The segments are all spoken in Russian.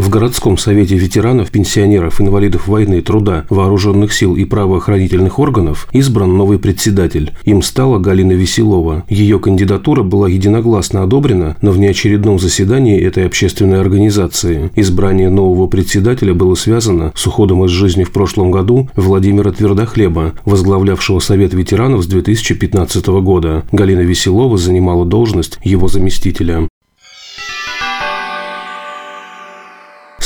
В городском совете ветеранов, пенсионеров, инвалидов войны, труда, вооруженных сил и правоохранительных органов избран новый председатель. Им стала Галина Веселова. Ее кандидатура была единогласно одобрена на внеочередном заседании этой общественной организации. Избрание нового председателя было связано с уходом из жизни в прошлом году Владимира Твердохлеба, возглавлявшего Совет ветеранов с 2015 года. Галина Веселова занимала должность его заместителя.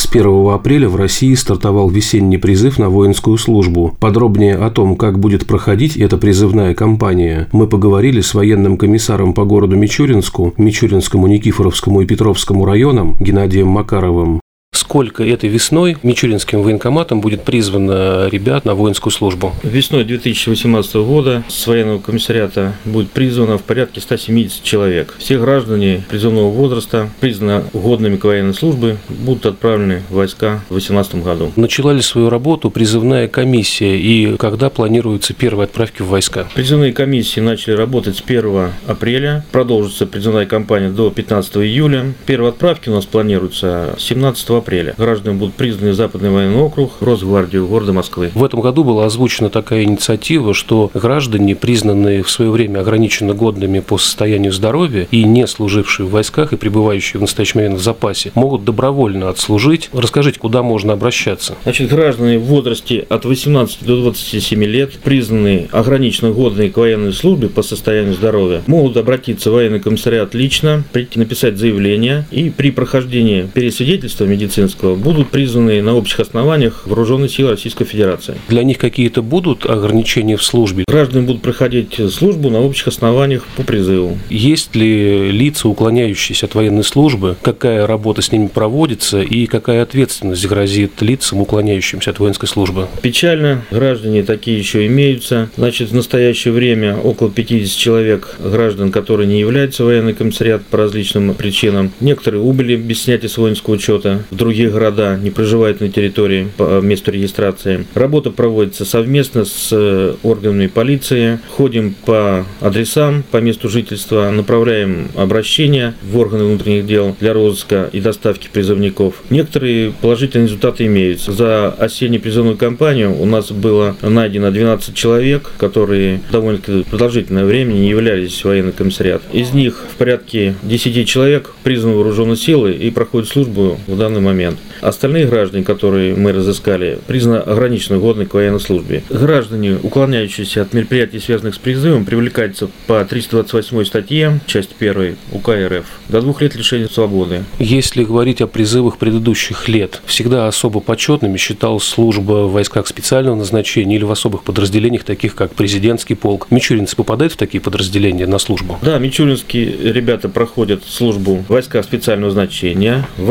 С 1 апреля в России стартовал весенний призыв на воинскую службу. Подробнее о том, как будет проходить эта призывная кампания, мы поговорили с военным комиссаром по городу Мичуринску, Мичуринскому, Никифоровскому и Петровскому районам Геннадием Макаровым сколько этой весной Мичуринским военкоматом будет призвано ребят на воинскую службу? Весной 2018 года с военного комиссариата будет призвано в порядке 170 человек. Все граждане призывного возраста, признаны годными к военной службе, будут отправлены в войска в 2018 году. Начала ли свою работу призывная комиссия и когда планируются первые отправки в войска? Призывные комиссии начали работать с 1 апреля, продолжится призывная кампания до 15 июля. Первые отправки у нас планируются 17 апреля апреля. Граждане будут признаны Западный военный округ, Росгвардию города Москвы. В этом году была озвучена такая инициатива, что граждане, признанные в свое время ограниченно годными по состоянию здоровья и не служившие в войсках и пребывающие в настоящий момент в запасе, могут добровольно отслужить. Расскажите, куда можно обращаться? Значит, граждане в возрасте от 18 до 27 лет, признанные ограниченно годные к военной службе по состоянию здоровья, могут обратиться в военный комиссариат лично, прийти написать заявление и при прохождении пересвидетельства медицинского Зеленского будут призваны на общих основаниях вооруженные силы Российской Федерации. Для них какие-то будут ограничения в службе? Граждане будут проходить службу на общих основаниях по призыву. Есть ли лица, уклоняющиеся от военной службы? Какая работа с ними проводится и какая ответственность грозит лицам, уклоняющимся от воинской службы? Печально, граждане такие еще имеются. Значит, в настоящее время около 50 человек граждан, которые не являются военный комиссариат по различным причинам. Некоторые убыли без снятия с воинского учета, в другие города не проживают на территории по месту регистрации. Работа проводится совместно с э, органами полиции. Ходим по адресам, по месту жительства, направляем обращения в органы внутренних дел для розыска и доставки призывников. Некоторые положительные результаты имеются. За осеннюю призывную кампанию у нас было найдено 12 человек, которые довольно-таки продолжительное время не являлись в военный комиссариат. Из них в порядке 10 человек признаны вооруженные силы и проходят службу в данный момент. Остальные граждане, которые мы разыскали, признаны ограниченно годны к военной службе. Граждане, уклоняющиеся от мероприятий, связанных с призывом, привлекаются по 328 статье, часть 1 УК РФ, до двух лет лишения свободы. Если говорить о призывах предыдущих лет, всегда особо почетными считалась служба в войсках специального назначения или в особых подразделениях, таких как президентский полк. Мичуринцы попадают в такие подразделения на службу? Да, мичуринские ребята проходят службу в войсках специального значения, в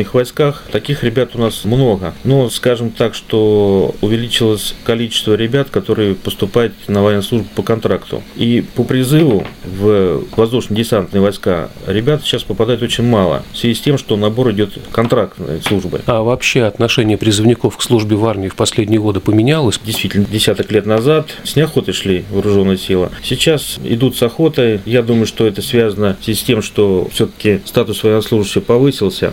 воздушно-десантных войсках. Таких ребят у нас много. Но скажем так, что увеличилось количество ребят, которые поступают на военную службу по контракту. И по призыву в воздушно-десантные войска ребят сейчас попадает очень мало. В связи с тем, что набор идет контрактной службы. А вообще отношение призывников к службе в армии в последние годы поменялось? Действительно, десяток лет назад с неохотой шли вооруженные силы. Сейчас идут с охотой. Я думаю, что это связано с тем, что все-таки статус военнослужащего повысился.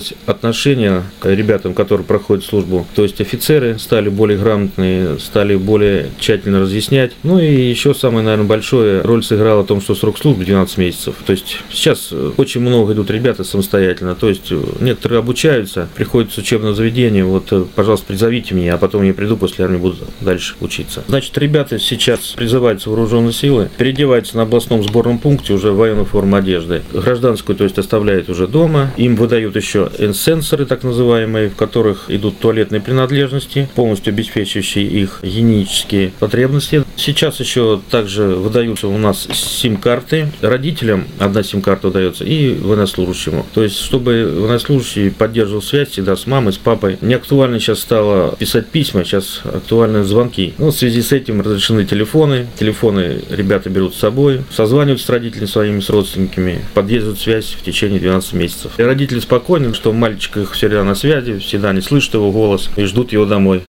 Повысилось отношение к ребятам, которые проходят службу. То есть офицеры стали более грамотные, стали более тщательно разъяснять. Ну и еще самое, наверное, большое роль сыграла о том, что срок службы 12 месяцев. То есть сейчас очень много идут ребята самостоятельно. То есть некоторые обучаются, приходят с учебного заведения, вот, пожалуйста, призовите меня, а потом я приду после армии, буду дальше учиться. Значит, ребята сейчас призываются в вооруженные силы, переодеваются на областном сборном пункте уже в военную форму одежды. Гражданскую, то есть оставляют уже дома. Им выдают еще сенсоры, так называемые, в которых идут туалетные принадлежности, полностью обеспечивающие их гигиенические потребности. Сейчас еще также выдаются у нас сим-карты. Родителям одна сим-карта выдается и военнослужащему. То есть, чтобы военнослужащий поддерживал связь всегда с мамой, с папой. Не актуально сейчас стало писать письма, сейчас актуальны звонки. Ну, в связи с этим разрешены телефоны. Телефоны ребята берут с собой, созваниваются с родителями своими, с родственниками, поддерживают связь в течение 12 месяцев. И родители спокойны, что мальчик их всегда на связи, всегда не слышат его голос и ждут его домой.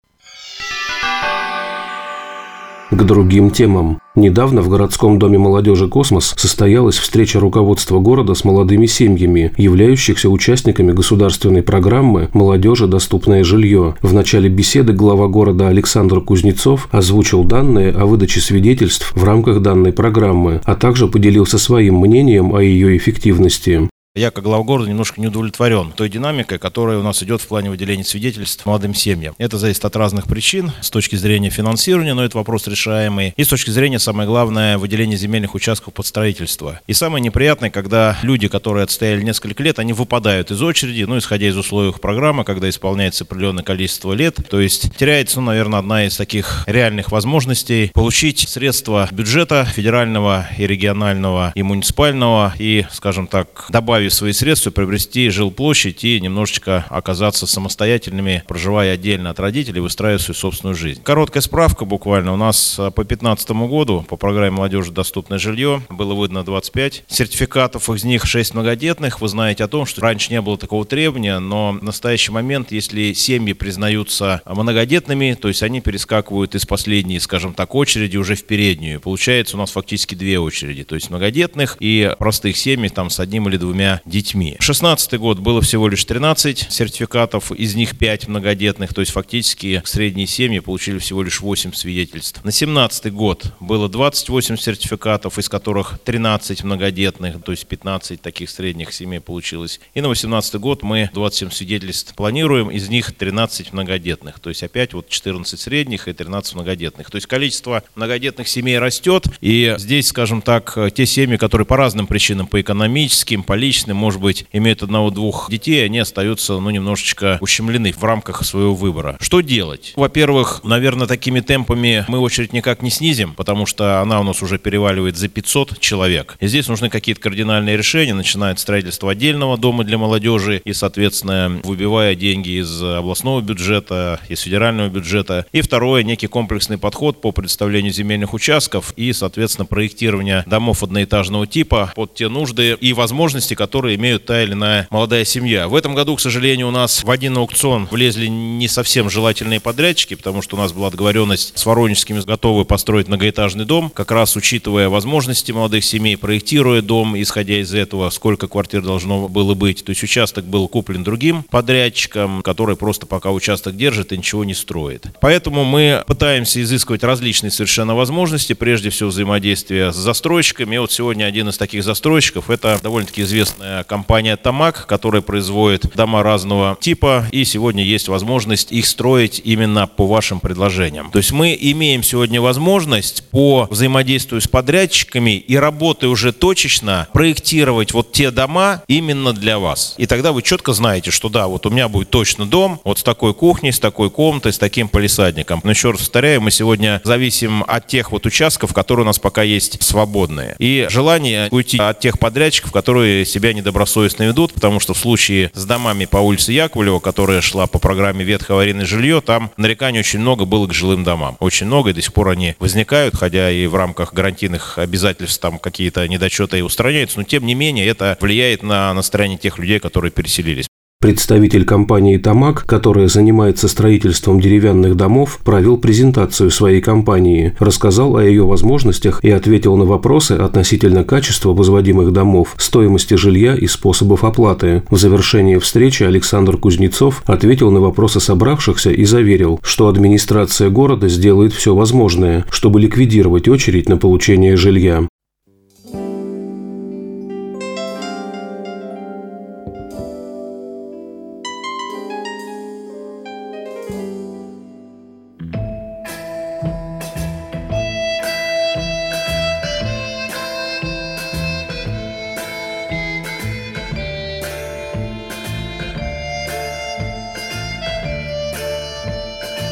К другим темам. Недавно в городском доме молодежи «Космос» состоялась встреча руководства города с молодыми семьями, являющихся участниками государственной программы «Молодежи. Доступное жилье». В начале беседы глава города Александр Кузнецов озвучил данные о выдаче свидетельств в рамках данной программы, а также поделился своим мнением о ее эффективности. Я, как глава города, немножко не удовлетворен той динамикой, которая у нас идет в плане выделения свидетельств молодым семьям. Это зависит от разных причин, с точки зрения финансирования, но это вопрос решаемый, и с точки зрения, самое главное, выделения земельных участков под строительство. И самое неприятное, когда люди, которые отстояли несколько лет, они выпадают из очереди, ну, исходя из условий программы, когда исполняется определенное количество лет, то есть теряется, ну, наверное, одна из таких реальных возможностей получить средства бюджета федерального и регионального и муниципального и, скажем так, добавить добавив свои средства, приобрести жилплощадь и немножечко оказаться самостоятельными, проживая отдельно от родителей, выстраивая свою собственную жизнь. Короткая справка буквально. У нас а, по 2015 году по программе «Молодежи. Доступное жилье» было выдано 25 сертификатов, из них 6 многодетных. Вы знаете о том, что раньше не было такого требования, но в настоящий момент, если семьи признаются многодетными, то есть они перескакивают из последней, скажем так, очереди уже в переднюю. Получается у нас фактически две очереди, то есть многодетных и простых семей там с одним или двумя детьми. 16 год было всего лишь 13 сертификатов, из них 5 многодетных, то есть фактически средние семьи получили всего лишь 8 свидетельств. На 17 год было 28 сертификатов, из которых 13 многодетных, то есть 15 таких средних семей получилось. И на 18 год мы 27 свидетельств планируем, из них 13 многодетных, то есть опять вот 14 средних и 13 многодетных. То есть количество многодетных семей растет, и здесь, скажем так, те семьи, которые по разным причинам, по экономическим, по личным, личным, может быть, имеют одного-двух детей, они остаются, ну, немножечко ущемлены в рамках своего выбора. Что делать? Во-первых, наверное, такими темпами мы очередь никак не снизим, потому что она у нас уже переваливает за 500 человек. И здесь нужны какие-то кардинальные решения, начиная от строительства отдельного дома для молодежи и, соответственно, выбивая деньги из областного бюджета, из федерального бюджета. И второе, некий комплексный подход по предоставлению земельных участков и, соответственно, проектирование домов одноэтажного типа под те нужды и возможности, которые которые имеют та или иная молодая семья. В этом году, к сожалению, у нас в один аукцион влезли не совсем желательные подрядчики, потому что у нас была договоренность с воронежскими готовы построить многоэтажный дом, как раз учитывая возможности молодых семей, проектируя дом, исходя из этого, сколько квартир должно было быть. То есть участок был куплен другим подрядчиком, который просто пока участок держит и ничего не строит. Поэтому мы пытаемся изыскивать различные совершенно возможности, прежде всего взаимодействия с застройщиками. И вот сегодня один из таких застройщиков, это довольно-таки известный компания Тамак, которая производит дома разного типа, и сегодня есть возможность их строить именно по вашим предложениям. То есть мы имеем сегодня возможность по взаимодействию с подрядчиками и работая уже точечно проектировать вот те дома именно для вас. И тогда вы четко знаете, что да, вот у меня будет точно дом, вот с такой кухней, с такой комнатой, с таким полисадником. Но еще раз повторяю, мы сегодня зависим от тех вот участков, которые у нас пока есть свободные. И желание уйти от тех подрядчиков, которые себя себя недобросовестно ведут, потому что в случае с домами по улице Яковлева, которая шла по программе ветхое аварийное жилье, там нареканий очень много было к жилым домам. Очень много, и до сих пор они возникают, хотя и в рамках гарантийных обязательств там какие-то недочеты и устраняются, но тем не менее это влияет на настроение тех людей, которые переселились. Представитель компании «Тамак», которая занимается строительством деревянных домов, провел презентацию своей компании, рассказал о ее возможностях и ответил на вопросы относительно качества возводимых домов, стоимости жилья и способов оплаты. В завершении встречи Александр Кузнецов ответил на вопросы собравшихся и заверил, что администрация города сделает все возможное, чтобы ликвидировать очередь на получение жилья.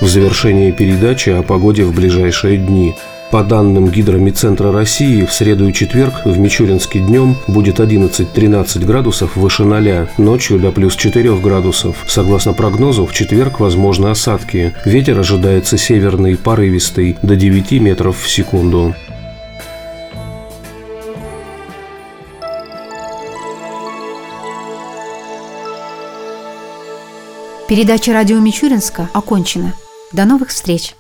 В завершении передачи о погоде в ближайшие дни. По данным Гидромедцентра России, в среду и четверг в Мичуринске днем будет 11-13 градусов выше 0, ночью до плюс 4 градусов. Согласно прогнозу, в четверг возможны осадки. Ветер ожидается северный, порывистый, до 9 метров в секунду. Передача радио Мичуринска окончена. До новых встреч!